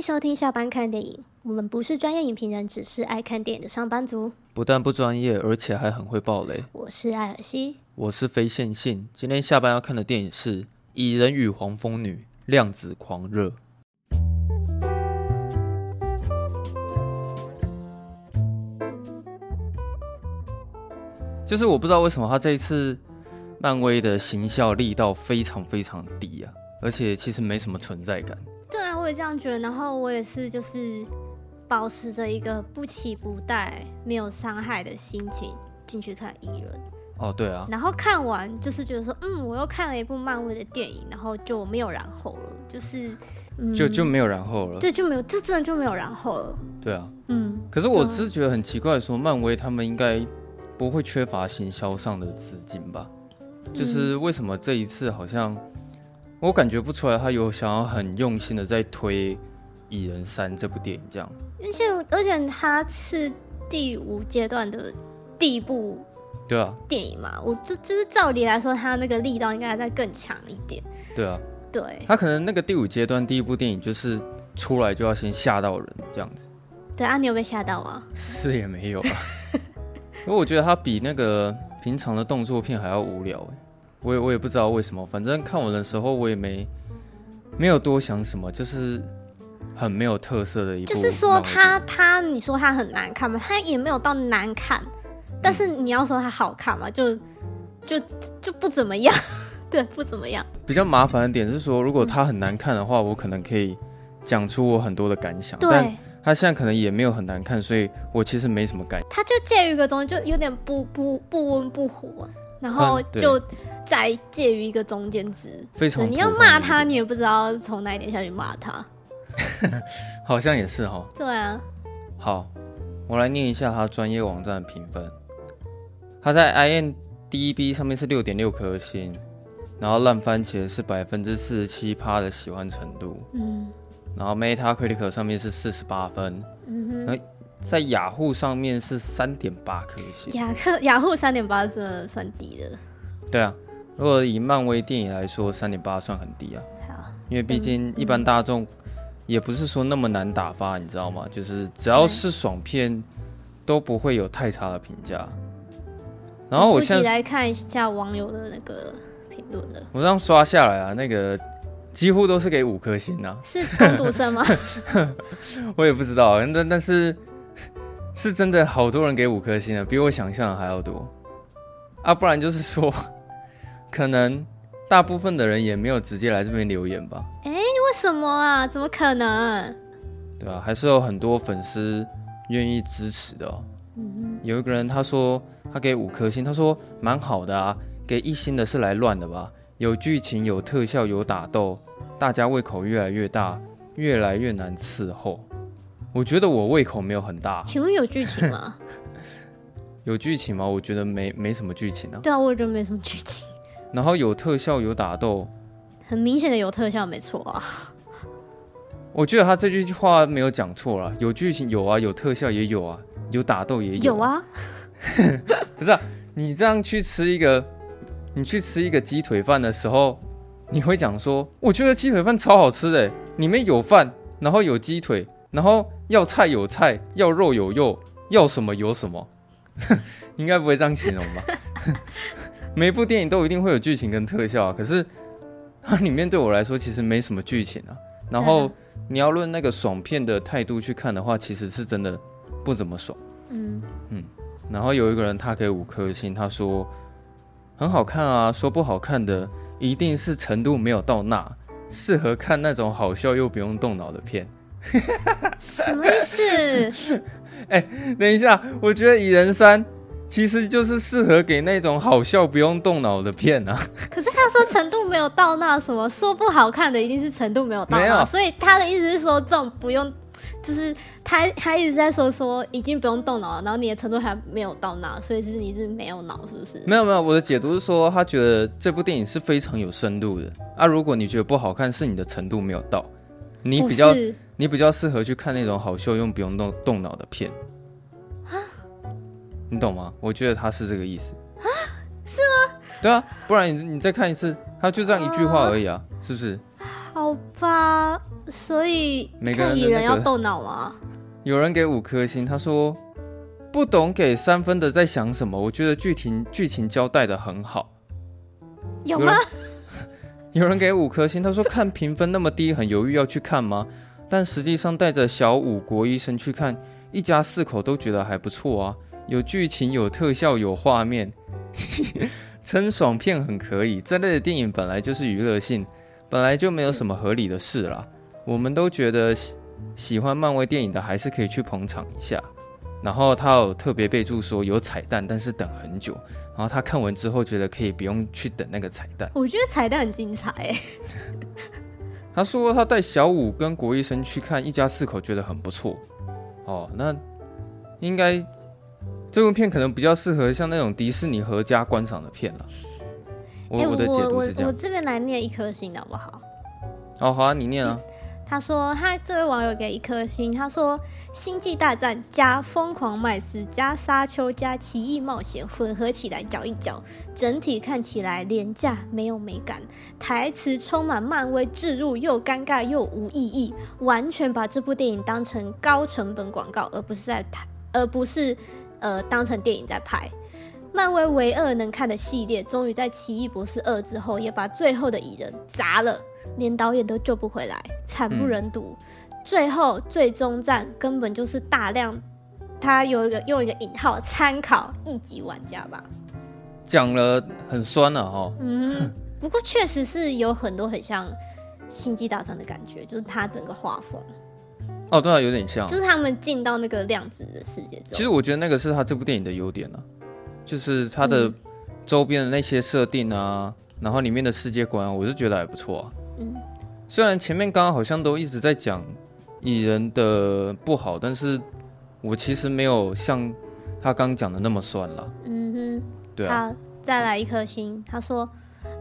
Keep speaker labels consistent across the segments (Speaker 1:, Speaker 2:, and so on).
Speaker 1: 收听下班看电影。我们不是专业影评人，只是爱看电影的上班族。
Speaker 2: 不但不专业，而且还很会爆雷。
Speaker 1: 我是艾尔西，
Speaker 2: 我是非线性。今天下班要看的电影是《蚁人与黄蜂女：量子狂热》。就是我不知道为什么他这一次漫威的行销力道非常非常低啊，而且其实没什么存在感。
Speaker 1: 对啊，我也这样觉得。然后我也是，就是。保持着一个不期不待、没有伤害的心情进去看《蚁人》
Speaker 2: 哦，对啊，
Speaker 1: 然后看完就是觉得说，嗯，我又看了一部漫威的电影，然后就没有然后了，就是，嗯、
Speaker 2: 就就没有然后了，
Speaker 1: 对，就没有，这真的就没有然后了，
Speaker 2: 对啊，
Speaker 1: 嗯。
Speaker 2: 可是我是觉得很奇怪，说漫威他们应该不会缺乏行销上的资金吧？就是为什么这一次好像我感觉不出来，他有想要很用心的在推。《蚁人三》这部电影这样，
Speaker 1: 而且而且他是第五阶段的第一部，
Speaker 2: 对啊，
Speaker 1: 电影嘛，我就就是照理来说，他那个力道应该再更强一点。
Speaker 2: 对啊，
Speaker 1: 对，
Speaker 2: 他可能那个第五阶段第一部电影就是出来就要先吓到人这样子。
Speaker 1: 对啊，你有被吓到吗？
Speaker 2: 是也没有啊，因为我觉得他比那个平常的动作片还要无聊。我也我也不知道为什么，反正看我的时候我也没没有多想什么，就是。很没有特色的一部，
Speaker 1: 就是说他他，你说他很难看吗？他也没有到难看，但是你要说他好看嘛，就就就不怎么样，对，不怎么样。比较
Speaker 2: 麻烦的点是说，如果他很难看的话，我可能可以讲出我很多的感想。
Speaker 1: 对，
Speaker 2: 但他现在可能也没有很难看，所以我其实没什么感。
Speaker 1: 他就介于一个中间，就有点不不不温不火，然后就在介于一个中间值。
Speaker 2: 非常，
Speaker 1: 你要骂他，你也不知道从哪一点下去骂他。
Speaker 2: 好像也是哈。
Speaker 1: 对啊。
Speaker 2: 好，我来念一下他专业网站的评分。他在 IMDB 上面是六点六颗星，然后烂番茄是百分之四十七趴的喜欢程度。嗯。然后 Metacritic 上面是四十八分。嗯哼。在雅虎上面是三点八颗星。
Speaker 1: 雅克雅虎三点八真的算低的。
Speaker 2: 对啊，如果以漫威电影来说，三点八算很低啊。
Speaker 1: 好。
Speaker 2: 因为毕竟一般大众。也不是说那么难打发，你知道吗？就是只要是爽片，都不会有太差的评价。然后我现在
Speaker 1: 来看一下网友的那个评论了。
Speaker 2: 我这样刷下来啊，那个几乎都是给五颗星啊。
Speaker 1: 是工读生吗？
Speaker 2: 我也不知道，但但是是真的好多人给五颗星啊，比我想象的还要多啊。不然就是说，可能大部分的人也没有直接来这边留言吧。
Speaker 1: 欸为什么啊？怎么可能？
Speaker 2: 对啊，还是有很多粉丝愿意支持的哦。嗯，有一个人他说他给五颗星，他说蛮好的啊。给一星的是来乱的吧？有剧情、有特效、有打斗，大家胃口越来越大，越来越难伺候。我觉得我胃口没有很大。
Speaker 1: 请问有剧情吗？
Speaker 2: 有剧情吗？我觉得没没什么剧情啊。
Speaker 1: 对啊，我也觉得没什么剧情。
Speaker 2: 然后有特效、有打斗。
Speaker 1: 很明显的有特效，没错啊。
Speaker 2: 我觉得他这句话没有讲错了，有剧情有啊，有特效也有啊，有打斗也有。
Speaker 1: 有啊。
Speaker 2: 不是啊，你这样去吃一个，你去吃一个鸡腿饭的时候，你会讲说，我觉得鸡腿饭超好吃的，里面有饭，然后有鸡腿，然后要菜有菜，要肉有肉，要什么有什么，应该不会这样形容吧？每部电影都一定会有剧情跟特效啊，可是。它里面对我来说其实没什么剧情啊，然后你要论那个爽片的态度去看的话，其实是真的不怎么爽。嗯嗯，然后有一个人他给五颗星，他说很好看啊，说不好看的一定是程度没有到那，适合看那种好笑又不用动脑的片。
Speaker 1: 什么意思？
Speaker 2: 哎、欸，等一下，我觉得蚁人三其实就是适合给那种好笑不用动脑的片啊。
Speaker 1: 可是他说程度没有到那什么，说不好看的一定是程度没有到那，有所以他的意思是说这种不用。就是他，他一直在说说已经不用动脑了，然后你的程度还没有到那，所以是你是没有脑，是不是？
Speaker 2: 没有没有，我的解读是说，他觉得这部电影是非常有深度的啊。如果你觉得不好看，是你的程度没有到，你比较你比较适合去看那种好笑又不用动动脑的片啊，你懂吗？我觉得他是这个意思啊，
Speaker 1: 是吗？
Speaker 2: 对啊，不然你你再看一次，他就这样一句话而已啊，是不是？
Speaker 1: 好吧。所以每个人，人要动脑吗？
Speaker 2: 有人给五颗星，他说不懂给三分的在想什么？我觉得剧情剧情交代的很好。
Speaker 1: 有吗？
Speaker 2: 有有人给五颗星，他说看评分那么低，很犹豫要去看吗？但实际上带着小五国医生去看，一家四口都觉得还不错啊，有剧情、有特效、有画面，称爽片很可以。这类的电影本来就是娱乐性，本来就没有什么合理的事啦。我们都觉得喜喜欢漫威电影的，还是可以去捧场一下。然后他有特别备注说有彩蛋，但是等很久。然后他看完之后觉得可以不用去等那个彩蛋。
Speaker 1: 我觉得彩蛋很精彩哎。
Speaker 2: 他说他带小五跟国医生去看，一家四口觉得很不错。哦，那应该这部片可能比较适合像那种迪士尼合家观赏的片了。我、欸、我的解读是这样。
Speaker 1: 我，我这边来念一颗星好不好？
Speaker 2: 哦，好啊，你念啊。
Speaker 1: 他说：“他这位网友给一颗星。他说，《星际大战》加《疯狂麦斯》加《沙丘》加《奇异冒险》混合起来搅一搅，整体看起来廉价，没有美感，台词充满漫威置入，又尴尬又无意义，完全把这部电影当成高成本广告，而不是在台，而不是呃当成电影在拍。漫威唯二能看的系列，终于在《奇异博士二》之后，也把最后的蚁人砸了。”连导演都救不回来，惨不忍睹。嗯、最后最终战根本就是大量，他有一个用一个引号参考一级玩家吧，
Speaker 2: 讲了很酸了、啊、哈。
Speaker 1: 嗯，不过确实是有很多很像星际大战的感觉，就是他整个画风。
Speaker 2: 哦，对啊，有点像，
Speaker 1: 就是他们进到那个量子的世界之后。
Speaker 2: 其实我觉得那个是他这部电影的优点啊，就是他的周边的那些设定啊，嗯、然后里面的世界观、啊，我是觉得还不错啊。嗯，虽然前面刚刚好像都一直在讲蚁人的不好，但是我其实没有像他刚讲的那么酸了。嗯哼，对啊。
Speaker 1: 好，再来一颗星。他说，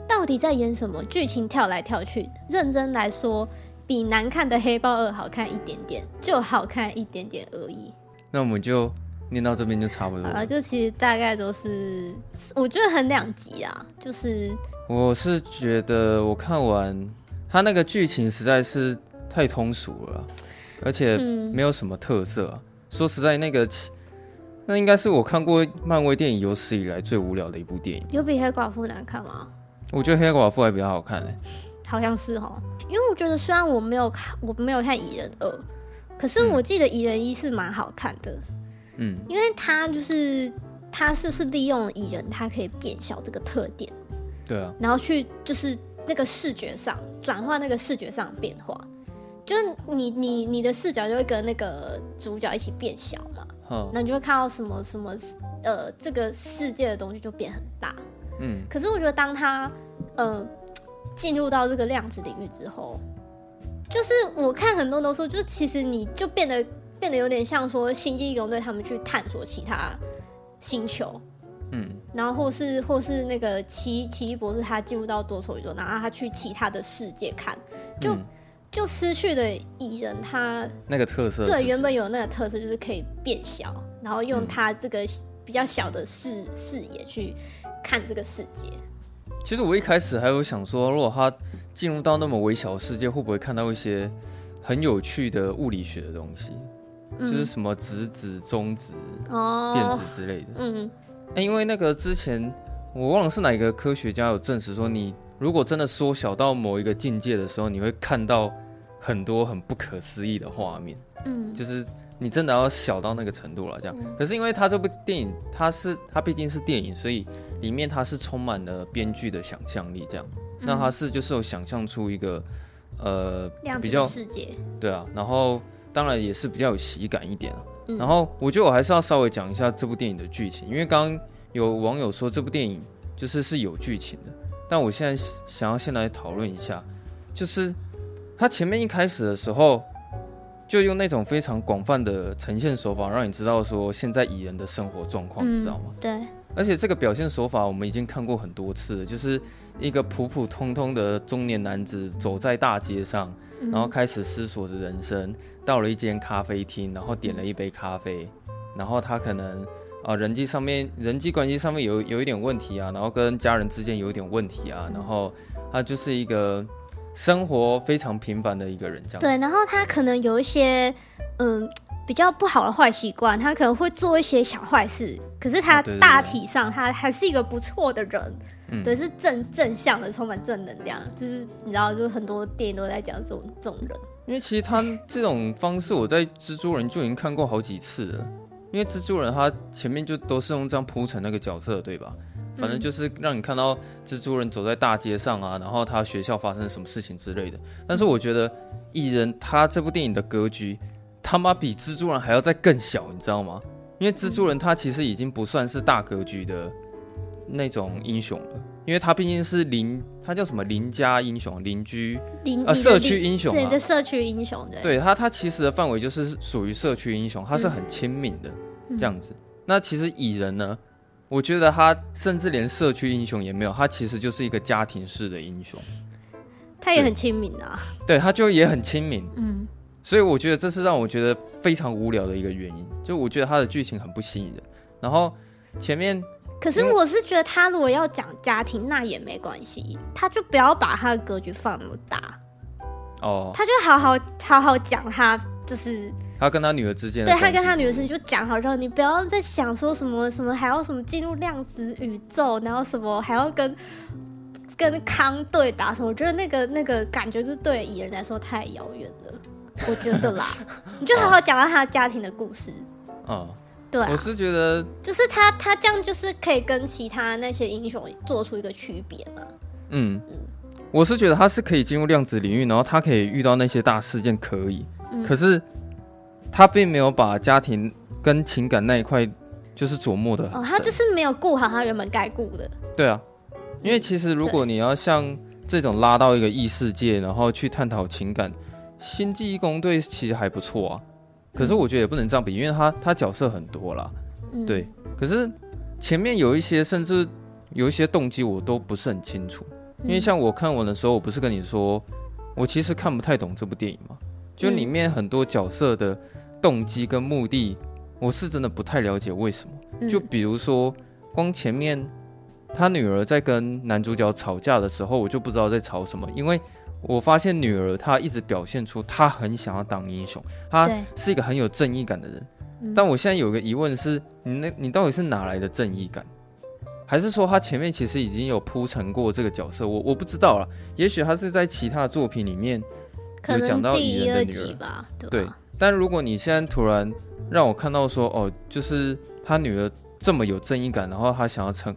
Speaker 1: 到底在演什么？剧情跳来跳去，认真来说，比难看的黑豹二好看一点点，就好看一点点而已。
Speaker 2: 那我们就念到这边就差不多了，
Speaker 1: 就其实大概都是，我觉得很两极啊。就是
Speaker 2: 我是觉得我看完。他那个剧情实在是太通俗了，而且没有什么特色。嗯、说实在，那个那应该是我看过漫威电影有史以来最无聊的一部电影。
Speaker 1: 有比黑寡妇难看吗？
Speaker 2: 我觉得黑寡妇还比较好看呢、欸。
Speaker 1: 好像是哦，因为我觉得虽然我没有看，我没有看蚁人二，可是我记得蚁人一是蛮好看的。嗯，因为他就是他是是利用蚁人他可以变小这个特点，
Speaker 2: 对啊，
Speaker 1: 然后去就是。那个视觉上转换，那个视觉上变化，就是你你你的视角就会跟那个主角一起变小嘛，嗯，那你就会看到什么什么呃，这个世界的东西就变很大，嗯。可是我觉得当他呃进入到这个量子领域之后，就是我看很多都说，就是其实你就变得变得有点像说星际异攻队他们去探索其他星球。嗯，然后或是或是那个奇奇异博士，他进入到多重宇宙，然后他去其他的世界看，就、嗯、就失去了蚁人他
Speaker 2: 那个特色是是？
Speaker 1: 对，原本有那个特色就是可以变小，然后用他这个比较小的视、嗯、视野去看这个世界。
Speaker 2: 其实我一开始还有想说，如果他进入到那么微小的世界，会不会看到一些很有趣的物理学的东西？嗯、就是什么质子、中子、哦、电子之类的。嗯。欸、因为那个之前我忘了是哪一个科学家有证实说，你如果真的缩小到某一个境界的时候，你会看到很多很不可思议的画面。嗯，就是你真的要小到那个程度了，这样。可是因为它这部电影，它是它毕竟是电影，所以里面它是充满了编剧的想象力，这样。那它是就是有想象出一个呃比较
Speaker 1: 世界，
Speaker 2: 对啊，然后当然也是比较有喜感一点，
Speaker 1: 嗯、
Speaker 2: 然后我觉得我还是要稍微讲一下这部电影的剧情，因为刚刚有网友说这部电影就是是有剧情的，但我现在想要先来讨论一下，就是他前面一开始的时候就用那种非常广泛的呈现手法，让你知道说现在蚁人的生活状况，
Speaker 1: 嗯、
Speaker 2: 你知道吗？
Speaker 1: 对。
Speaker 2: 而且这个表现手法我们已经看过很多次了，就是一个普普通通的中年男子走在大街上，然后开始思索着人生。到了一间咖啡厅，然后点了一杯咖啡，然后他可能啊、呃、人际上面人际关系上面有有一点问题啊，然后跟家人之间有一点问题啊，然后他就是一个生活非常平凡的一个人这样。
Speaker 1: 对，然后他可能有一些嗯。比较不好的坏习惯，他可能会做一些小坏事，可是他大体上他还是一个不错的人，嗯、对，是正正向的，充满正能量。就是你知道，就是很多电影都在讲这种这种人。
Speaker 2: 因为其实他这种方式，我在蜘蛛人就已经看过好几次了。因为蜘蛛人他前面就都是用这样铺成那个角色，对吧？反正就是让你看到蜘蛛人走在大街上啊，然后他学校发生什么事情之类的。但是我觉得蚁人他这部电影的格局。他妈比蜘蛛人还要再更小，你知道吗？因为蜘蛛人他其实已经不算是大格局的那种英雄了，因为他毕竟是邻，他叫什么邻家英雄，邻居邻呃社区英雄，
Speaker 1: 对的社区英雄的。
Speaker 2: 对他，他其实的范围就是属于社区英雄，他是很亲民的、嗯、这样子。那其实蚁人呢，我觉得他甚至连社区英雄也没有，他其实就是一个家庭式的英雄。
Speaker 1: 他也很亲民啊，
Speaker 2: 对，他就也很亲民，
Speaker 1: 嗯。
Speaker 2: 所以我觉得这是让我觉得非常无聊的一个原因，就我觉得他的剧情很不吸引人。然后前面，
Speaker 1: 可是我是觉得他如果要讲家庭，那也没关系，他就不要把他的格局放那么大。
Speaker 2: 哦，
Speaker 1: 他就好好好好讲他就是
Speaker 2: 他跟他女儿之间，
Speaker 1: 对他跟他女儿之间就讲好，然后你不要再想说什么什么还要什么进入量子宇宙，然后什么还要跟跟康对打什么，我觉得那个那个感觉就是对蚁人来说太遥远了。我觉得啦，你就好好讲到他家庭的故事。
Speaker 2: 嗯，
Speaker 1: 对、啊，
Speaker 2: 我是觉得，
Speaker 1: 就是他他这样就是可以跟其他那些英雄做出一个区别嘛。
Speaker 2: 嗯嗯，我是觉得他是可以进入量子领域，然后他可以遇到那些大事件，可以。嗯、可是他并没有把家庭跟情感那一块就是琢磨的。
Speaker 1: 哦，他就是没有顾好他原本该顾的。
Speaker 2: 对啊，因为其实如果你要像这种拉到一个异世界，然后去探讨情感。星际异攻队其实还不错啊，可是我觉得也不能这样比，因为他他角色很多啦，
Speaker 1: 嗯、
Speaker 2: 对。可是前面有一些甚至有一些动机我都不是很清楚，因为像我看完的时候，我不是跟你说，我其实看不太懂这部电影嘛，就里面很多角色的动机跟目的，我是真的不太了解为什么。就比如说，光前面他女儿在跟男主角吵架的时候，我就不知道在吵什么，因为。我发现女儿她一直表现出她很想要当英雄，她是一个很有正义感的人。但我现在有个疑问是，你那，你到底是哪来的正义感？还是说她前面其实已经有铺陈过这个角色？我我不知道了。也许她是在其他的作品里面有讲到蚁人的女儿
Speaker 1: 吧？对，
Speaker 2: 对。但如果你现在突然让我看到说，哦，就是他女儿这么有正义感，然后她想要成。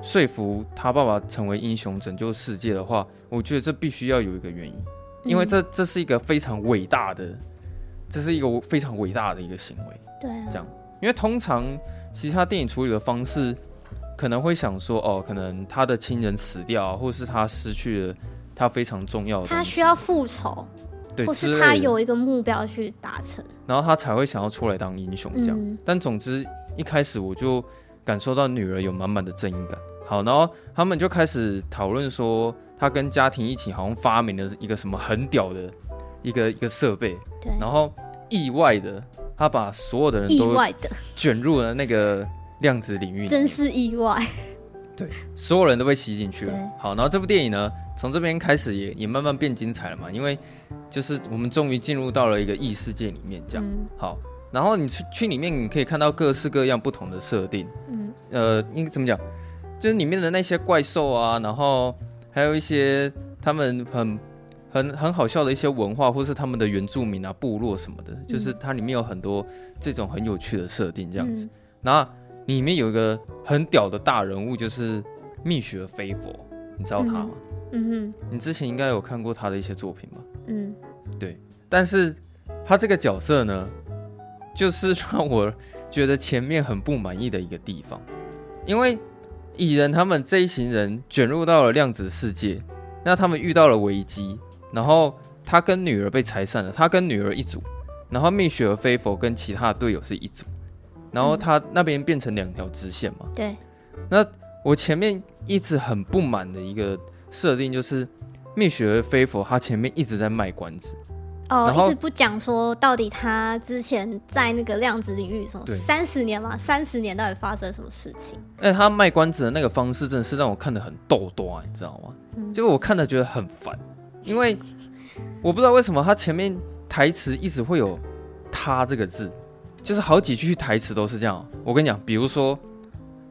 Speaker 2: 说服他爸爸成为英雄拯救世界的话，我觉得这必须要有一个原因，因为这这是一个非常伟大的，这是一个非常伟大的一个行为。
Speaker 1: 对啊，
Speaker 2: 这样，因为通常其他电影处理的方式可能会想说，哦，可能他的亲人死掉，或是他失去了他非常重要的，
Speaker 1: 他需要复仇，
Speaker 2: 对，
Speaker 1: 或是他有一个目标去达成，
Speaker 2: 然后他才会想要出来当英雄这样。
Speaker 1: 嗯，
Speaker 2: 但总之一开始我就。感受到女儿有满满的正义感。好，然后他们就开始讨论说，他跟家庭一起好像发明了一个什么很屌的一个一个设备。
Speaker 1: 对。
Speaker 2: 然后意外的，他把所有的人都卷入了那个量子领域。
Speaker 1: 真是意外。
Speaker 2: 对，所有人都被吸进去了。好，然后这部电影呢，从这边开始也也慢慢变精彩了嘛，因为就是我们终于进入到了一个异世界里面，这样。
Speaker 1: 嗯、
Speaker 2: 好。然后你去去里面，你可以看到各式各样不同的设定。
Speaker 1: 嗯，
Speaker 2: 呃，应该怎么讲？就是里面的那些怪兽啊，然后还有一些他们很很很好笑的一些文化，或是他们的原住民啊、部落什么的，嗯、就是它里面有很多这种很有趣的设定，这样子。嗯、然后里面有一个很屌的大人物，就是蜜雪飞佛，你知道他吗？
Speaker 1: 嗯哼，
Speaker 2: 你之前应该有看过他的一些作品吧？
Speaker 1: 嗯，
Speaker 2: 对。但是他这个角色呢，就是 让我觉得前面很不满意的一个地方，因为蚁人他们这一行人卷入到了量子世界，那他们遇到了危机，然后他跟女儿被拆散了，他跟女儿一组，然后蜜雪儿菲佛跟其他的队友是一组，然后他那边变成两条支线嘛。
Speaker 1: 对。
Speaker 2: 那我前面一直很不满的一个设定就是，蜜雪儿菲佛他前面一直在卖关子。
Speaker 1: 哦，一直不讲说到底他之前在那个量子领域什么三十年嘛，三十年到底发生什么事情？
Speaker 2: 哎，他卖关子的那个方式真的是让我看得很逗多啊，你知道吗？嗯，就我看的觉得很烦，因为我不知道为什么他前面台词一直会有“他”这个字，就是好几句台词都是这样。我跟你讲，比如说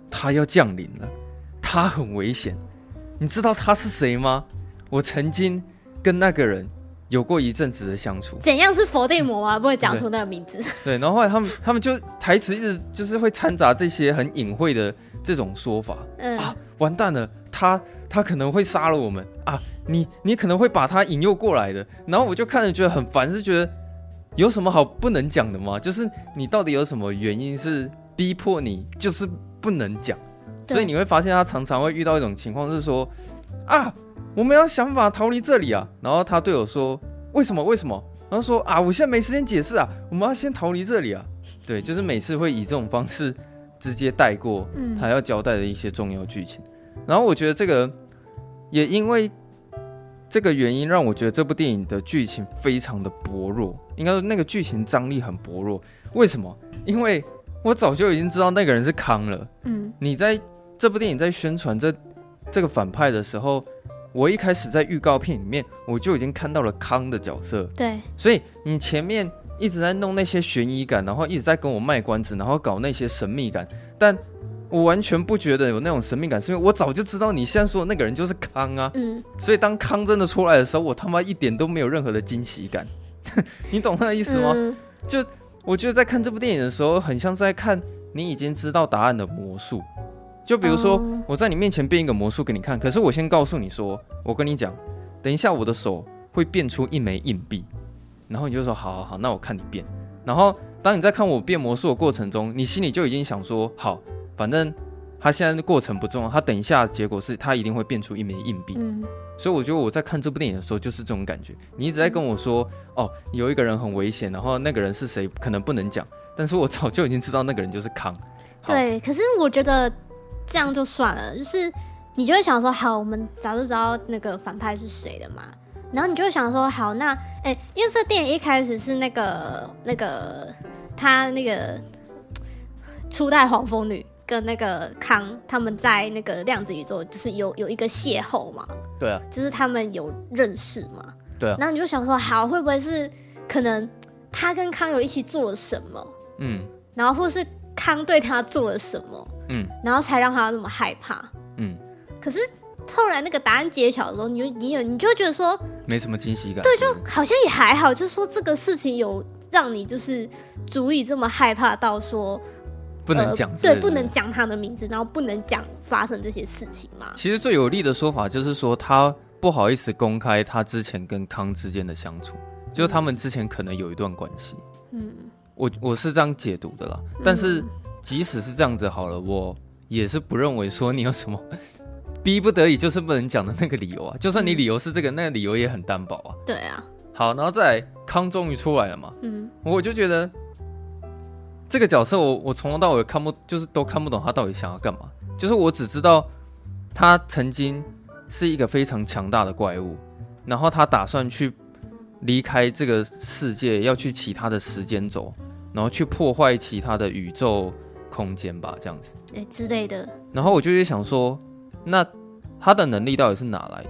Speaker 2: 他要降临了，他很危险，你知道他是谁吗？我曾经跟那个人。有过一阵子的相处，
Speaker 1: 怎样是佛地魔啊？不会讲出那个名字。
Speaker 2: 对，然后后来他们他们就台词一直就是会掺杂这些很隐晦的这种说法。嗯啊，完蛋了，他他可能会杀了我们啊！你你可能会把他引诱过来的。然后我就看着觉得很烦，是觉得有什么好不能讲的吗？就是你到底有什么原因是逼迫你就是不能讲？所以你会发现他常常会遇到一种情况，是说啊。我们要想办法逃离这里啊！然后他队友说：“为什么？为什么？”然后说：“啊，我现在没时间解释啊，我们要先逃离这里啊！”对，就是每次会以这种方式直接带过他要交代的一些重要剧情。嗯。然后我觉得这个也因为这个原因，让我觉得这部电影的剧情非常的薄弱，应该说那个剧情张力很薄弱。为什么？因为我早就已经知道那个人是康了。嗯，你在这部电影在宣传这这个反派的时候。我一开始在预告片里面，我就已经看到了康的角色。
Speaker 1: 对，
Speaker 2: 所以你前面一直在弄那些悬疑感，然后一直在跟我卖关子，然后搞那些神秘感，但我完全不觉得有那种神秘感，是因为我早就知道你现在说的那个人就是康啊。嗯。所以当康真的出来的时候，我他妈一点都没有任何的惊喜感。你懂那个意思吗？嗯。就我觉得在看这部电影的时候，很像在看你已经知道答案的魔术。就比如说，我在你面前变一个魔术给你看，可是我先告诉你说，我跟你讲，等一下我的手会变出一枚硬币，然后你就说，好好好，那我看你变。然后当你在看我变魔术的过程中，你心里就已经想说，好，反正他现在的过程不重要，他等一下结果是他一定会变出一枚硬币。嗯，所以我觉得我在看这部电影的时候就是这种感觉。你一直在跟我说，哦，有一个人很危险，然后那个人是谁可能不能讲，但是我早就已经知道那个人就是康。
Speaker 1: 对，可是我觉得。这样就算了，就是你就会想说，好，我们早就知道那个反派是谁的嘛，然后你就会想说，好，那哎、欸，因为这电影一开始是那个那个他那个初代黄蜂女跟那个康他们在那个量子宇宙就是有有一个邂逅嘛，
Speaker 2: 对啊，
Speaker 1: 就是他们有认识嘛，
Speaker 2: 对啊，
Speaker 1: 然后你就想说，好，会不会是可能他跟康有一起做了什么，嗯，然后或是康对他做了什么。嗯，然后才让他那么害怕。嗯，可是后来那个答案揭晓的时候，你就你有你就觉得说
Speaker 2: 没什么惊喜感。
Speaker 1: 对，就好像也还好，就是说这个事情有让你就是足以这么害怕到说
Speaker 2: 不能讲、呃，
Speaker 1: 对，不能讲他的名字，然后不能讲发生这些事情嘛。
Speaker 2: 其实最有力的说法就是说他不好意思公开他之前跟康之间的相处，就是他们之前可能有一段关系。嗯，我我是这样解读的啦，但是。嗯即使是这样子好了，我也是不认为说你有什么 逼不得已就是不能讲的那个理由啊。就算你理由是这个，那个理由也很单薄啊。
Speaker 1: 对啊。
Speaker 2: 好，然后再来，康终于出来了嘛。嗯。我就觉得这个角色我，我我从头到尾看不，就是都看不懂他到底想要干嘛。就是我只知道他曾经是一个非常强大的怪物，然后他打算去离开这个世界，要去其他的时间轴，然后去破坏其他的宇宙。空间吧，这样子，
Speaker 1: 哎之类的。
Speaker 2: 然后我就会想说，那他的能力到底是哪来的？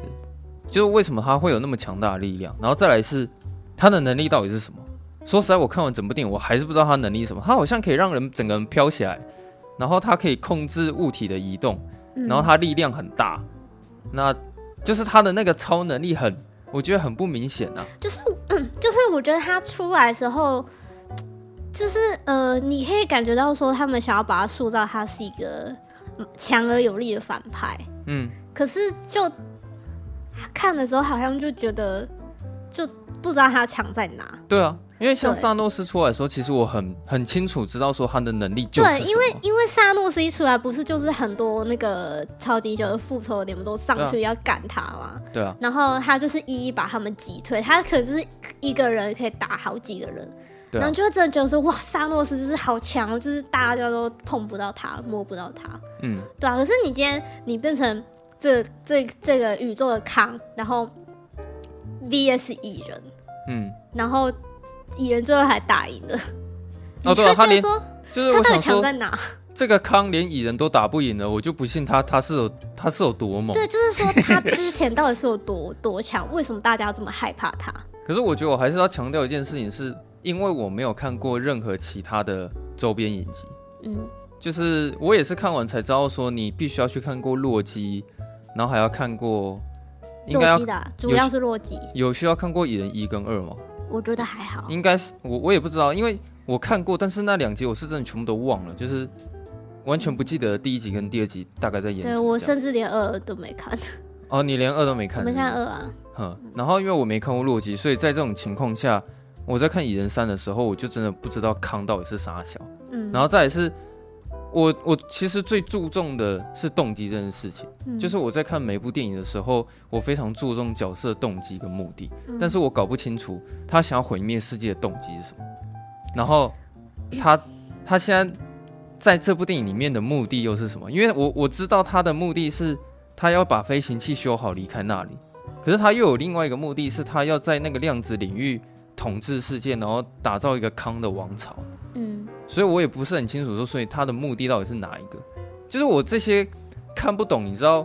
Speaker 2: 就是为什么他会有那么强大的力量？然后再来是他的能力到底是什么？说实在，我看完整部电影，我还是不知道他能力是什么。他好像可以让人整个人飘起来，然后他可以控制物体的移动，然后他力量很大，那就是他的那个超能力很，我觉得很不明显啊。
Speaker 1: 就是，就是我觉得他出来的时候。就是呃，你可以感觉到说，他们想要把他塑造，他是一个强而有力的反派。嗯，可是就看的时候，好像就觉得就不知道他强在哪。
Speaker 2: 对啊，因为像萨诺斯出来的时候，其实我很很清楚知道说他的能力就是
Speaker 1: 对，因为因为萨诺斯一出来，不是就是很多那个超级英雄的复仇联盟都上去要赶他嘛？
Speaker 2: 对啊。
Speaker 1: 然后他就是一一把他们击退，他可能就是一个人可以打好几个人，啊、然后就真的觉得说哇，萨诺斯就是好强，就是大家都碰不到他，摸不到他。嗯，对啊。可是你今天你变成这这这个宇宙的康，然后 VS 蚁人，嗯，然后。蚁人最后还打赢了
Speaker 2: 哦，对啊，他连就是他到底强，
Speaker 1: 在哪？
Speaker 2: 这个康连蚁人都打不赢了，我就不信他他是有他是有多猛。
Speaker 1: 对，就是说他之前到底是有多 多强？为什么大家要这么害怕他？
Speaker 2: 可是我觉得我还是要强调一件事情，是因为我没有看过任何其他的周边影集。嗯，就是我也是看完才知道说，你必须要去看过洛基，然后还要看过应该要
Speaker 1: 主要是洛基。
Speaker 2: 有需要看过蚁人一跟二吗？
Speaker 1: 我觉得还好，
Speaker 2: 应该是我我也不知道，因为我看过，但是那两集我是真的全部都忘了，就是完全不记得第一集跟第二集大概在演什么。
Speaker 1: 对，我甚至连二都没看。
Speaker 2: 哦，你连二都没看？
Speaker 1: 没看二啊。
Speaker 2: 哼，然后因为我没看过洛基，所以在这种情况下，我在看蚁人三的时候，我就真的不知道康到底是啥小。嗯，然后再来是。我我其实最注重的是动机这件事情，嗯，就是我在看每部电影的时候，我非常注重角色动机跟目的，嗯，但是我搞不清楚他想要毁灭世界的动机是什么，然后他他现在在这部电影里面的目的又是什么？因为我我知道他的目的是他要把飞行器修好离开那里，可是他又有另外一个目的是他要在那个量子领域统治世界，然后打造一个康的王朝。嗯。所以我也不是很清楚说，所以他的目的到底是哪一个？就是我这些看不懂，你知道，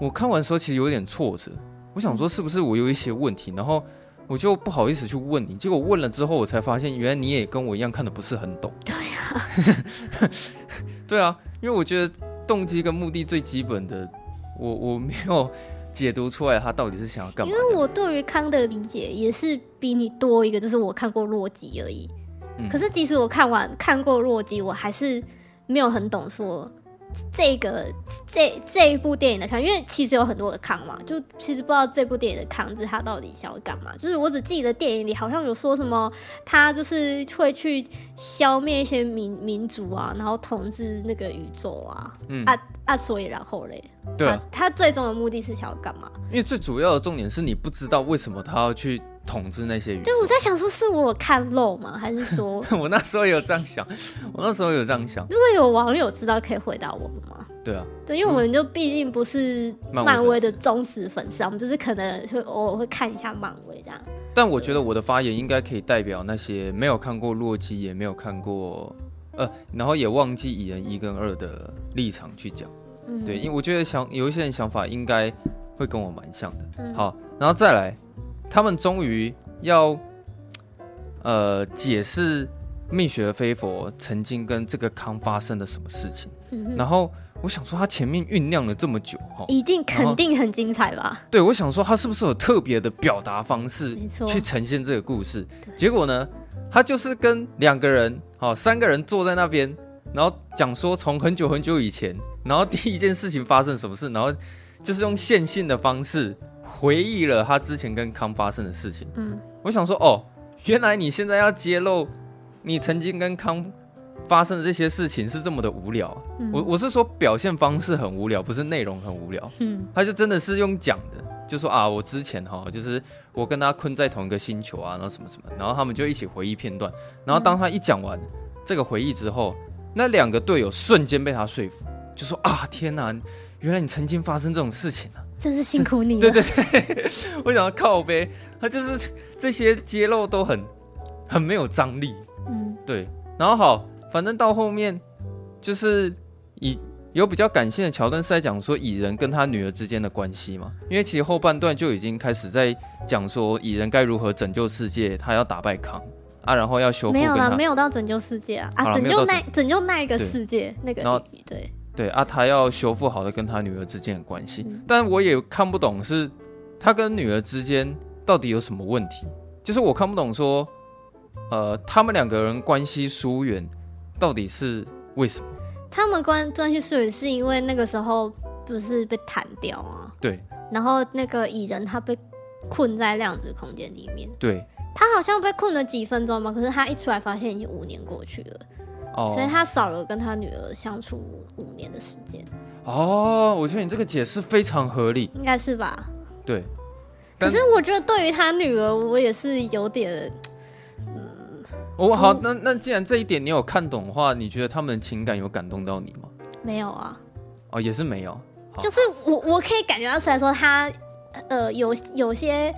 Speaker 2: 我看完的时候其实有点挫折。我想说是不是我有一些问题，然后我就不好意思去问你。结果问了之后，我才发现原来你也跟我一样看的不是很懂。
Speaker 1: 对啊，
Speaker 2: 对啊，因为我觉得动机跟目的最基本的，我我没有解读出来他到底是想要干嘛。
Speaker 1: 因为我对于康的理解也是比你多一个，就是我看过洛基而已。可是，即使我看完看过洛基，我还是没有很懂说这个这这一部电影的康，因为其实有很多的康嘛，就其实不知道这部电影的康就是他到底想要干嘛。就是我只记得电影里好像有说什么，他就是会去消灭一些民民族啊，然后统治那个宇宙啊。嗯啊啊，所以然后嘞，
Speaker 2: 对
Speaker 1: 他最终的目的是想要干嘛？
Speaker 2: 因为最主要的重点是你不知道为什么他要去。统治那些鱼。
Speaker 1: 对，我在想说，是我看漏吗？还是说
Speaker 2: 我那时候有这样想？我那时候有这样想。
Speaker 1: 如果有网友知道，可以回答我们吗？
Speaker 2: 对啊，
Speaker 1: 对，因为我们就毕竟不是漫威的忠实粉丝啊，我们就是可能会偶尔会看一下漫威这样。
Speaker 2: 但我觉得我的发言应该可以代表那些没有看过洛基，也没有看过呃，然后也忘记蚁人一跟二的立场去讲。嗯，对，因为我觉得想有一些人想法应该会跟我蛮像的。嗯。好，然后再来。他们终于要，呃，解释蜜雪儿飞佛曾经跟这个康发生了什么事情。嗯、然后我想说，他前面酝酿了这么久，哈，
Speaker 1: 一定肯定很精彩吧？
Speaker 2: 对，我想说，他是不是有特别的表达方式，去呈现这个故事？结果呢，他就是跟两个人，好，三个人坐在那边，然后讲说从很久很久以前，然后第一件事情发生什么事，然后就是用线性的方式。回忆了他之前跟康发生的事情。嗯，我想说，哦，原来你现在要揭露你曾经跟康发生的这些事情是这么的无聊。嗯，我我是说表现方式很无聊，不是内容很无聊。嗯，他就真的是用讲的，就说啊，我之前哈，就是我跟他困在同一个星球啊，然后什么什么，然后他们就一起回忆片段。然后当他一讲完这个回忆之后，那两个队友瞬间被他说服，就说啊，天哪，原来你曾经发生这种事情啊。
Speaker 1: 真是辛苦你了。
Speaker 2: 对对对，我想要靠呗，他就是这些揭露都很很没有张力。嗯，对。然后好，反正到后面就是以有比较感性的桥段是在讲说蚁人跟他女儿之间的关系嘛。因为其实后半段就已经开始在讲说蚁人该如何拯救世界，他要打败康啊，然后要修复。
Speaker 1: 没有啊，没有到拯救世界啊啊，拯救那拯救那一个世界那个。对。
Speaker 2: 对啊，他要修复好的跟他女儿之间的关系，嗯，但我也看不懂是他跟女儿之间到底有什么问题，就是我看不懂说，呃，他们两个人关系疏远到底是为什么？
Speaker 1: 他们关关系疏远是因为那个时候不是被弹掉吗？
Speaker 2: 对，
Speaker 1: 然后那个蚁人他被困在量子空间里面，
Speaker 2: 对，
Speaker 1: 他好像被困了几分钟嘛，可是他一出来发现已经五年过去了，
Speaker 2: 哦，
Speaker 1: 所以他少了跟他女儿相处五年的时间。
Speaker 2: 哦，我觉得你这个解释非常合理，
Speaker 1: 应该是吧？
Speaker 2: 对。
Speaker 1: 可是我觉得对于他女儿，我也是有点，嗯，
Speaker 2: 我、哦、好，那那既然这一点你有看懂的话，你觉得他们的情感有感动到你吗？
Speaker 1: 没有啊。
Speaker 2: 哦，也是没有。
Speaker 1: 就是我我可以感觉到出来说他，呃，有有些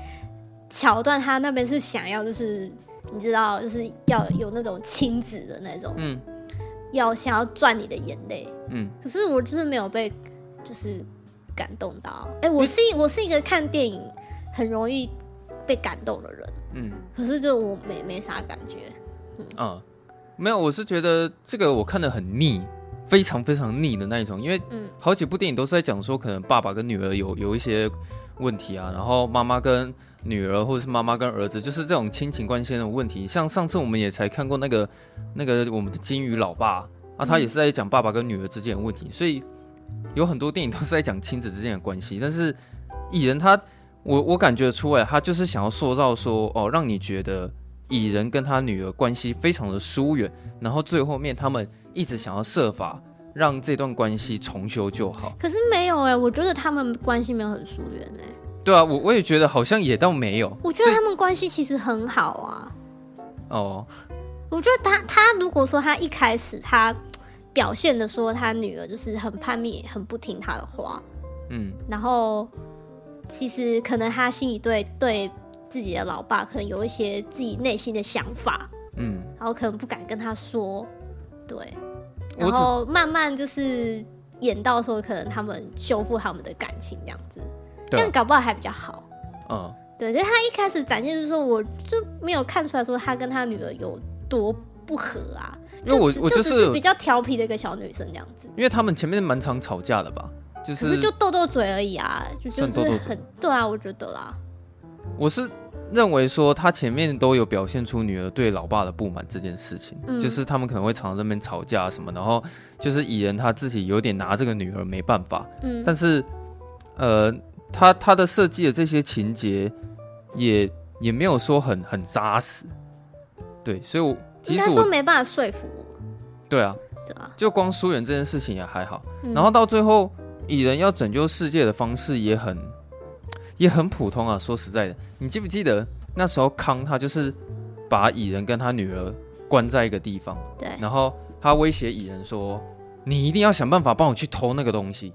Speaker 1: 桥段，他那边是想要，就是你知道，就是要有那种亲子的那种，嗯，要想要赚你的眼泪，嗯。可是我就是没有被，就是感动到。哎、欸，我是我是一个看电影很容易被感动的人，嗯。可是就我没没啥感觉，嗯，
Speaker 2: 啊，没有，我是觉得这个我看的很腻。非常非常腻的那一种，因为好几部电影都是在讲说，可能爸爸跟女儿有有一些问题啊，然后妈妈跟女儿或者是妈妈跟儿子，就是这种亲情关系的问题。像上次我们也才看过那个那个我们的金鱼老爸啊，他也是在讲爸爸跟女儿之间的问题。所以有很多电影都是在讲亲子之间的关系。但是蚁人他，我我感觉出来，他就是想要塑造说，哦，让你觉得蚁人跟他女儿关系非常的疏远，然后最后面他们。一直想要设法让这段关系重修就好，
Speaker 1: 可是没有哎、欸，我觉得他们关系没有很疏远哎。
Speaker 2: 对啊，我我也觉得好像也倒没有。
Speaker 1: 我觉得他们关系其实很好啊。
Speaker 2: 哦，
Speaker 1: 我觉得他他如果说他一开始他表现的说他女儿就是很叛逆、很不听他的话，嗯，然后其实可能他心里对对自己的老爸可能有一些自己内心的想法，嗯，然后可能不敢跟他说。对，然后慢慢就是演到说，可能他们修复他们的感情这样子，这样搞不好还比较好。嗯，对，所以他一开始展现就是说，我就没有看出来说他跟他女儿有多不合啊。因为我我就是比较调皮的一个小女生这样子。
Speaker 2: 因为他们前面蛮常吵架的吧，就是
Speaker 1: 就斗斗嘴而已啊，就就是很对啊，我觉得啦。
Speaker 2: 我是。认为说他前面都有表现出女儿对老爸的不满这件事情，嗯、就是他们可能会常常在那边吵架什么，然后就是蚁人他自己有点拿这个女儿没办法，嗯，但是呃，他他的设计的这些情节也也没有说很很扎实，对，所以我其实我
Speaker 1: 说没办法说服我，
Speaker 2: 对啊，对啊，就光疏远这件事情也还好，嗯、然后到最后蚁人要拯救世界的方式也很。也很普通啊，说实在的，你记不记得那时候康他就是把蚁人跟他女儿关在一个地方，
Speaker 1: 对，
Speaker 2: 然后他威胁蚁人说：“你一定要想办法帮我去偷那个东西。”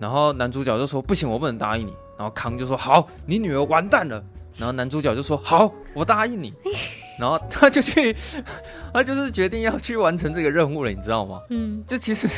Speaker 2: 然后男主角就说：“不行，我不能答应你。”然后康就说：“好，你女儿完蛋了。”然后男主角就说：“好，我答应你。”然后他就去，他就是决定要去完成这个任务了，你知道吗？嗯，就其实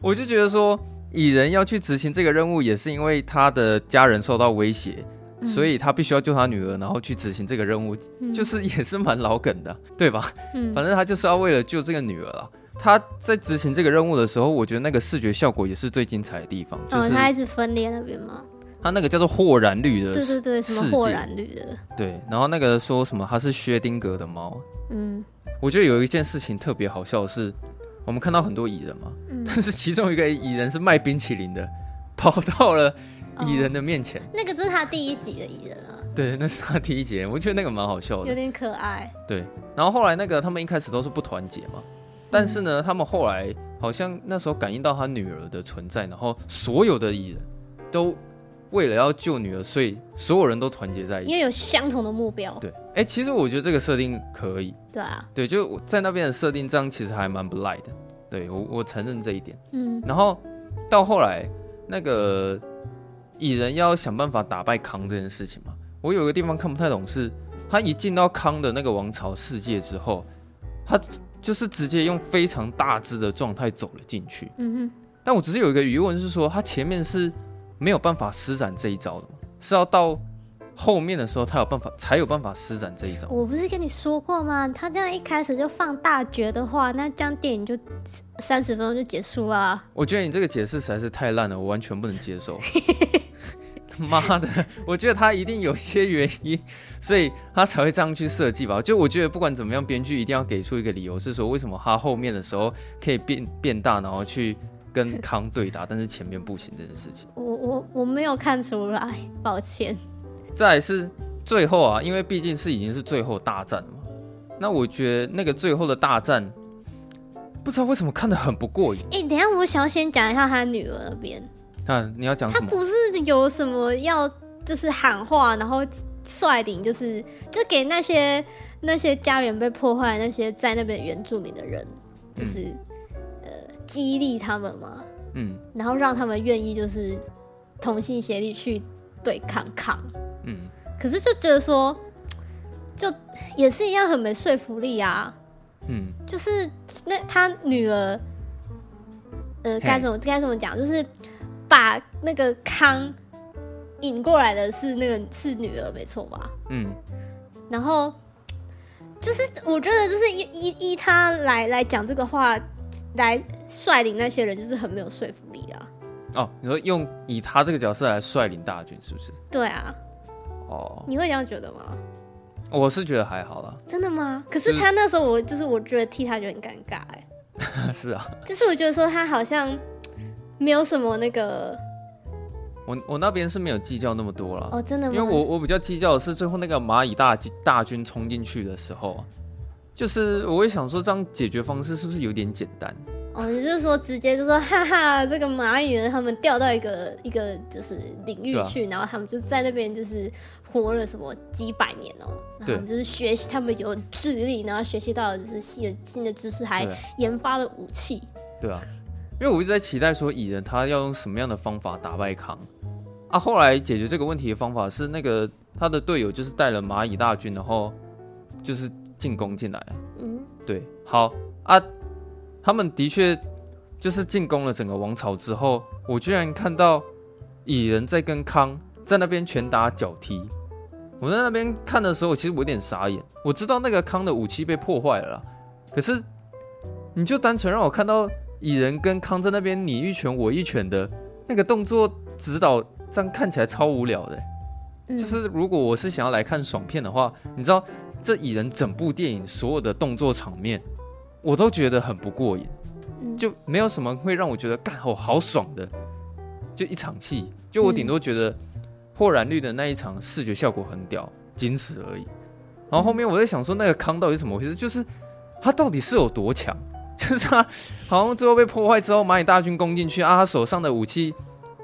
Speaker 2: 我就觉得说。蚁人要去执行这个任务，也是因为他的家人受到威胁，嗯、所以他必须要救他女儿，然后去执行这个任务，嗯、就是也是蛮老梗的，对吧？嗯，反正他就是要为了救这个女儿了。他在执行这个任务的时候，我觉得那个视觉效果也是最精彩的地方。就是
Speaker 1: 他一直分裂那边吗？
Speaker 2: 他那个叫做霍然绿的，
Speaker 1: 对对对，什么霍然绿的？
Speaker 2: 对，然后那个说什么他是薛丁格的猫？嗯，我觉得有一件事情特别好笑的是。我们看到很多蚁人嘛，嗯、但是其中一个蚁人是卖冰淇淋的，跑到了蚁人的面前。哦、
Speaker 1: 那个就是他第一集的蚁人啊。
Speaker 2: 对，那是他第一集，我觉得那个蛮好笑的，
Speaker 1: 有点可爱。
Speaker 2: 对，然后后来那个他们一开始都是不团结嘛，但是呢，嗯、他们后来好像那时候感应到他女儿的存在，然后所有的蚁人都。为了要救女儿，所以所有人都团结在一起，
Speaker 1: 因为有相同的目标。
Speaker 2: 对，哎、欸，其实我觉得这个设定可以。
Speaker 1: 对啊，
Speaker 2: 对，就在那边的设定，这样其实还蛮不赖的。对我，我承认这一点。嗯，然后到后来，那个蚁人要想办法打败康这件事情嘛，我有一个地方看不太懂是，他一进到康的那个王朝世界之后，他就是直接用非常大只的状态走了进去。嗯哼，但我只是有一个疑问是说，他前面是。没有办法施展这一招的，是要到后面的时候，他有办法才有办法施展这一招。
Speaker 1: 我不是跟你说过吗？他这样一开始就放大绝的话，那这样电影就三十分钟就结束了。
Speaker 2: 我觉得你这个解释实在是太烂了，我完全不能接受。妈的，我觉得他一定有些原因，所以他才会这样去设计吧。就我觉得不管怎么样，编剧一定要给出一个理由，是说为什么他后面的时候可以变变大，然后去。跟 康对打，但是前面不行这件事情，
Speaker 1: 我我我没有看出来，抱歉。
Speaker 2: 再来是最后啊，因为毕竟是已经是最后大战了嘛，那我觉得那个最后的大战，不知道为什么看得很不过瘾。
Speaker 1: 哎、欸，等一下，我想要先讲一下他女儿那边。
Speaker 2: 那你要讲什么？
Speaker 1: 他不是有什么要就是喊话，然后率领就是就给那些那些家园被破坏那些在那边原住民的人，就是、激励他们嘛。嗯。然后让他们愿意就是同心协力去对抗抗。嗯。可是就觉得说，就也是一样很没说服力啊。嗯。就是那他女儿，呃，该怎么该怎么讲？就是。把那个康引过来的是那个是女儿，没错吧？嗯，然后就是我觉得就是依依依他来来讲这个话，来率领那些人，就是很没有说服力啊。
Speaker 2: 哦，你说用以他这个角色来率领大军，是不是？
Speaker 1: 对啊。
Speaker 2: 哦，
Speaker 1: 你会这样觉得吗？
Speaker 2: 我是觉得还好啦。
Speaker 1: 真的吗？可是他那时候我就是我觉得替他觉得很尴尬哎、
Speaker 2: 欸。是啊。
Speaker 1: 就是我觉得说他好像。没有什么那个，
Speaker 2: 我我那边是没有计较那么多了
Speaker 1: 哦，真的吗？
Speaker 2: 因为我我比较计较的是最后那个蚂蚁大大军冲进去的时候，就是我会想说这样解决方式是不是有点简单？
Speaker 1: 哦，也就是说直接就说哈哈，这个蚂蚁人他们掉到一个一个就是领域去，啊、然后他们就在那边就是活了什么几百年哦，然后就是学习他们有智力，然后学习到就是新的新的知识，还研发了武器，
Speaker 2: 对啊。因为我一直在期待说蚁人他要用什么样的方法打败康。啊，后来解决这个问题的方法是那个他的队友就是带了蚂蚁大军，然后就是进攻进来。嗯，对，好啊，他们的确就是进攻了整个王朝之后，我居然看到蚁人在跟康在那边拳打脚踢。我在那边看的时候，其实我有点傻眼。我知道那个康的武器被破坏了啦，可是你就单纯让我看到。蚁人跟康在那边你一拳我一拳的那个动作指导，这样看起来超无聊的。嗯。就是如果我是想要来看爽片的话，你知道这蚁人整部电影所有的动作场面，我都觉得很不过瘾，就没有什么会让我觉得干好好爽的。就一场戏，就我顶多觉得破燃绿的那一场视觉效果很屌，仅此而已。然后后面我在想说，那个康到底怎么回事？就是他到底是有多强？就是他好像最后被破坏之后，蚂蚁大军攻进去啊，他手上的武器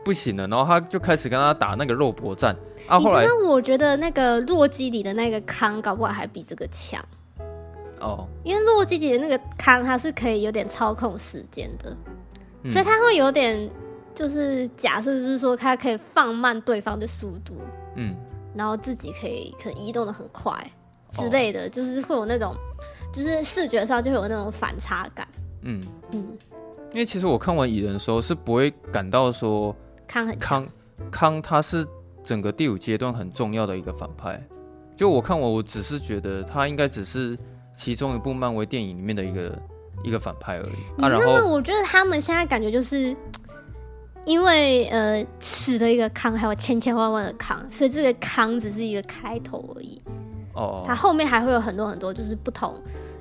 Speaker 2: 不行了，然后他就开始跟他打那个肉搏战。啊。后来
Speaker 1: 我觉得那个洛基里的那个康搞不好还比这个强。
Speaker 2: 哦，
Speaker 1: 因为洛基里的那个康他是可以有点操控时间的，嗯，所以他会有点就是假设就是说他可以放慢对方的速度，嗯，然后自己可以可能移动的很快之类的，哦，就是会有那种。就是视觉上就有那种反差感，嗯。嗯，
Speaker 2: 因为其实我看完蚁人的时候是不会感到说
Speaker 1: 康很
Speaker 2: 康康他是整个第五阶段很重要的一个反派，就我看我我只是觉得他应该只是其中一部漫威电影里面的一个一个反派而已。啊，然后
Speaker 1: 我觉得他们现在感觉就是因为呃死了一个康，还有千千万万的康，所以这个康只是一个开头而已。哦，他后面还会有很多很多就是不同。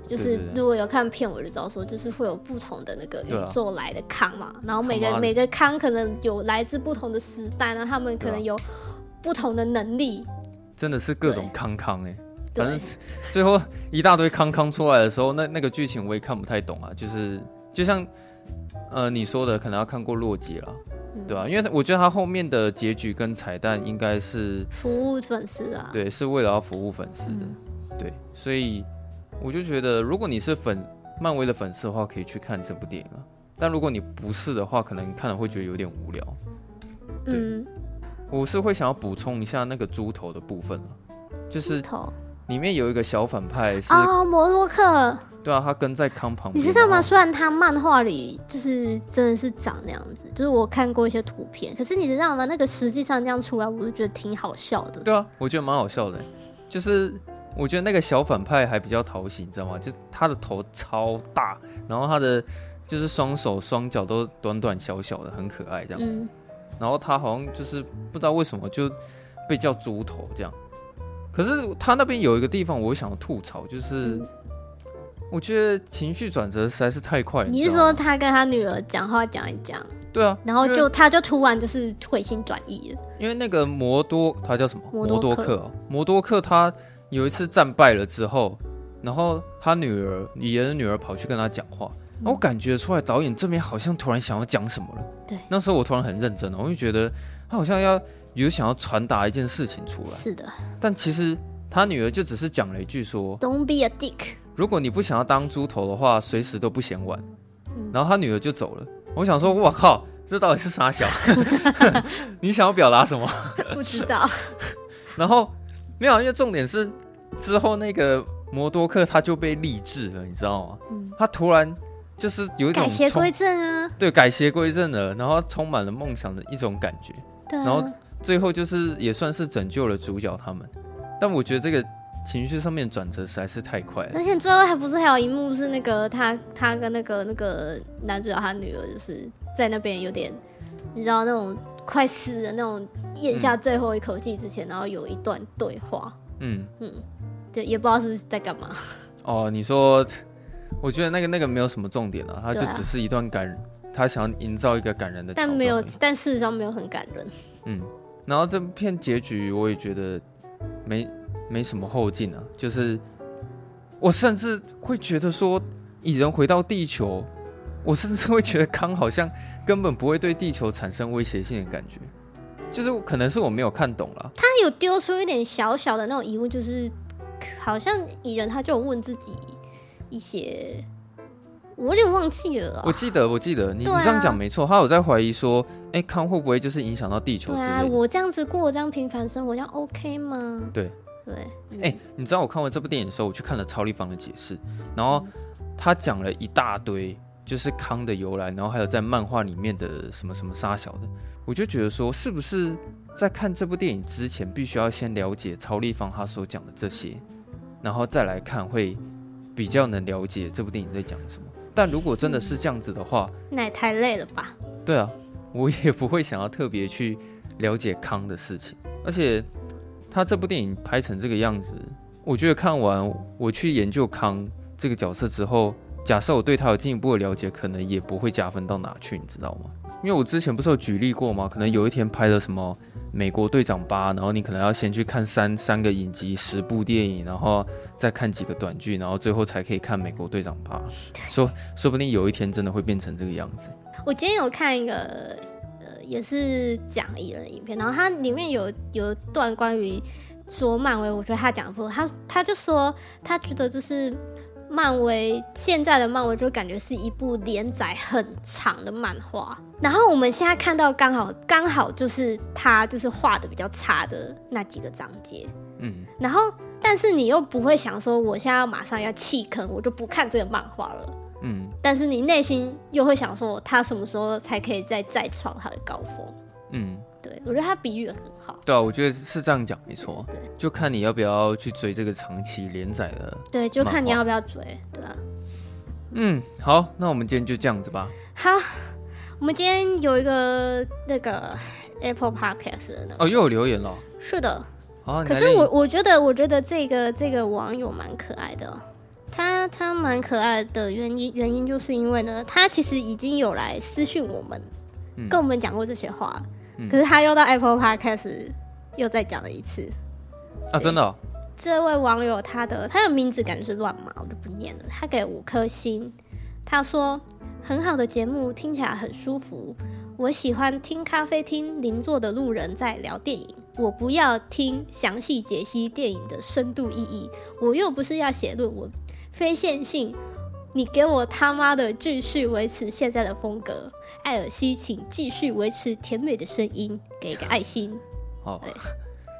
Speaker 1: 就是如果有看片，我就知道说，就是会有不同的那个宇宙来的康嘛，然后每个每个康可能有来自不同的时代，然后他们可能有不同的能力，
Speaker 2: 真的是各种康康哎，反正最后一大堆康康出来的时候，那那个剧情我也看不太懂啊，就是就像呃你说的，可能要看过洛基了，对啊？因为我觉得他后面的结局跟彩蛋应该是
Speaker 1: 服务粉丝啊，
Speaker 2: 对，是为了要服务粉丝的，对，所以。我就觉得，如果你是粉漫威的粉丝的话，可以去看这部电影了。但如果你不是的话，可能看了会觉得有点无聊。对，嗯、我是会想要补充一下那个猪头的部分了，就是里面有一个小反派是
Speaker 1: 哦，摩洛克。
Speaker 2: 对啊，他跟在康旁边。
Speaker 1: 你知道吗？虽然他漫画里就是真的是长那样子，就是我看过一些图片，可是你知道吗？那个实际上这样出来，我就觉得挺好笑的。
Speaker 2: 对啊，我觉得蛮好笑的，就是。我觉得那个小反派还比较讨喜，你知道吗？就他的头超大，然后他的就是双手双脚都短短小小的，很可爱这样子。嗯、然后他好像就是不知道为什么就被叫猪头这样。可是他那边有一个地方我想要吐槽，就是我觉得情绪转折实在是太快了。
Speaker 1: 你是说他跟他女儿讲话讲一讲？
Speaker 2: 对啊，
Speaker 1: 然后就他就突然就是回心转意了。
Speaker 2: 因为那个摩多他叫什么？
Speaker 1: 摩多克。
Speaker 2: 摩多克，摩多克他有一次战败了之后，然后他女儿蚁人的女儿跑去跟他讲话，然后我感觉出来导演这边好像突然想要讲什么了。
Speaker 1: 对，
Speaker 2: 那时候我突然很认真了，我就觉得他好像要有想要传达一件事情出来。
Speaker 1: 是的，
Speaker 2: 但其实他女儿就只是讲了一句说
Speaker 1: ：“Don't be a dick。”
Speaker 2: 如果你不想要当猪头的话，随时都不嫌晚。
Speaker 1: 嗯，
Speaker 2: 然后他女儿就走了。我想说，我靠，这到底是啥小？你想要表达什么？
Speaker 1: 不知道。
Speaker 2: 然后没有，因为重点是之后那个摩多克他就被励志了，你知道吗？
Speaker 1: 嗯，
Speaker 2: 他突然就是有一种
Speaker 1: 改邪归正啊。
Speaker 2: 对，改邪归正了，然后充满了梦想的一种感觉。
Speaker 1: 对啊。
Speaker 2: 然后最后就是也算是拯救了主角他们。但我觉得这个。情绪上面转折实在是太快了，
Speaker 1: 而且最后还不是还有一幕是那个他他跟那个那个男主角他女儿就是在那边有点，你知道那种快死的那种咽下最后一口气之前，嗯、然后有一段对话，嗯嗯，就也不知道是在干嘛。
Speaker 2: 哦，你说，我觉得那个那个没有什么重点啊，他就只是一段感人，他想要营造一个感人的，
Speaker 1: 但没有，但事实上没有很感人。
Speaker 2: 嗯，然后这片结局我也觉得没。没什么后劲啊，就是我甚至会觉得说，蚁人回到地球，我甚至会觉得康好像根本不会对地球产生威胁性的感觉，就是可能是我没有看懂了。
Speaker 1: 他有丢出一点小小的那种疑问，就是好像蚁人他就有问自己一些，我有点忘记了。
Speaker 2: 我记得，我记得你、啊、你这样讲没错，他有在怀疑说，哎，康会不会就是影响到地球之类的？对啊，
Speaker 1: 我这样子过这样平凡生活，这样 OK 吗？
Speaker 2: 对。
Speaker 1: 对，哎、
Speaker 2: 嗯欸，你知道我看完这部电影的时候，我去看了超立方的解释，然后他讲了一大堆，就是康的由来，然后还有在漫画里面的什么什么沙小的，我就觉得说，是不是在看这部电影之前，必须要先了解超立方他所讲的这些，然后再来看，会比较能了解这部电影在讲什么。但如果真的是这样子的话，
Speaker 1: 那也太累了吧？
Speaker 2: 对啊，我也不会想要特别去了解康的事情，而且。他这部电影拍成这个样子，我觉得看完我去研究康这个角色之后，假设我对他有进一步的了解，可能也不会加分到哪去，你知道吗？因为我之前不是有举例过吗？可能有一天拍的什么美国队长八，然后你可能要先去看三三个影集、十部电影，然后再看几个短剧，然后最后才可以看美国队长八。说说不定有一天真的会变成这个样子。
Speaker 1: 我今天有看一个。也是讲蚁人的影片，然后它里面有有一段关于说漫威，我觉得他讲不，他他就说他觉得就是漫威现在的漫威就感觉是一部连载很长的漫画，然后我们现在看到刚好刚好就是他就是画的比较差的那几个章节，嗯，然后但是你又不会想说我现在要马上要弃坑，我就不看这个漫画了。嗯，但是你内心又会想说，他什么时候才可以再再创他的高峰？嗯，对，我觉得他比喻的很好。
Speaker 2: 对啊，我觉得是这样讲没错。对，就看你要不要去追这个长期连载的。
Speaker 1: 对，就看你要不要追，对啊。
Speaker 2: 嗯，好，那我们今天就这样子吧。
Speaker 1: 好，我们今天有一个那个 Apple Podcast 的那个
Speaker 2: 哦，又有留言了。
Speaker 1: 是的。好，可是我我觉得我觉得这个这个网友蛮可爱的。他他蛮可爱的原因原因就是因为呢，他其实已经有来私讯我们，嗯、跟我们讲过这些话，嗯、可是他又到 Apple Podcast 又再讲了一次
Speaker 2: 啊，真的、哦？
Speaker 1: 这位网友他的他的名字感觉是乱码，我就不念了。他给五颗星，他说很好的节目，听起来很舒服。我喜欢听咖啡厅邻座的路人在聊电影，我不要听详细解析电影的深度意义，我又不是要写论文。非线性，你给我他妈的继续维持现在的风格。艾尔西，请继续维持甜美的声音，给一个爱心。
Speaker 2: 哦，对，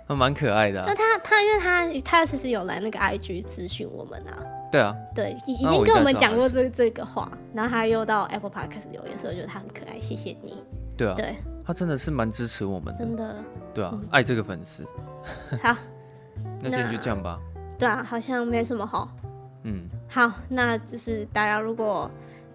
Speaker 2: 他蛮可爱的、啊。
Speaker 1: 那他他因为他他其实有来那个 IG 咨询我们啊。
Speaker 2: 对啊。
Speaker 1: 对，已已经跟我们讲过这这个话，然后他又到 Apple Podcast 留言，所以我觉得他很可爱，谢谢你。
Speaker 2: 对啊。
Speaker 1: 对。
Speaker 2: 他真的是蛮支持我们的。
Speaker 1: 真的。
Speaker 2: 对啊，嗯、爱这个粉丝。
Speaker 1: 好。
Speaker 2: 那今天就这样吧。
Speaker 1: 对啊，好像没什么好。
Speaker 2: 嗯，
Speaker 1: 好，那就是大家如果，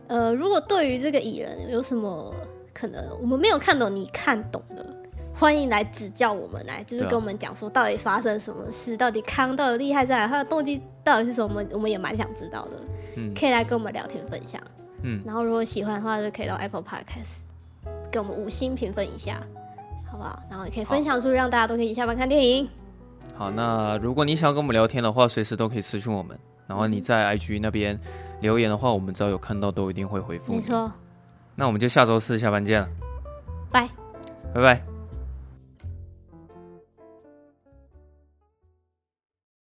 Speaker 1: 呃，如果对于这个蚁人有什么可能我们没有看懂，你看懂的，欢迎来指教我们，来就是跟我们讲说到底发生什么事，到底康到底厉害在哪，他的动机到底是什么，我们也蛮想知道的。嗯，可以来跟我们聊天分享。嗯，然后如果喜欢的话，就可以到 Apple Podcast 给我们五星评分一下，好不好？然后也可以分享出去，让大家都可以下班看电影。
Speaker 2: 好，那如果你想要跟我们聊天的话，随时都可以私讯我们。然后你在 IG 那边留言的话，我们只要有看到都一定会回复你。
Speaker 1: 没错。
Speaker 2: 那我们就下周四下班见了，
Speaker 1: 拜，
Speaker 2: 拜拜。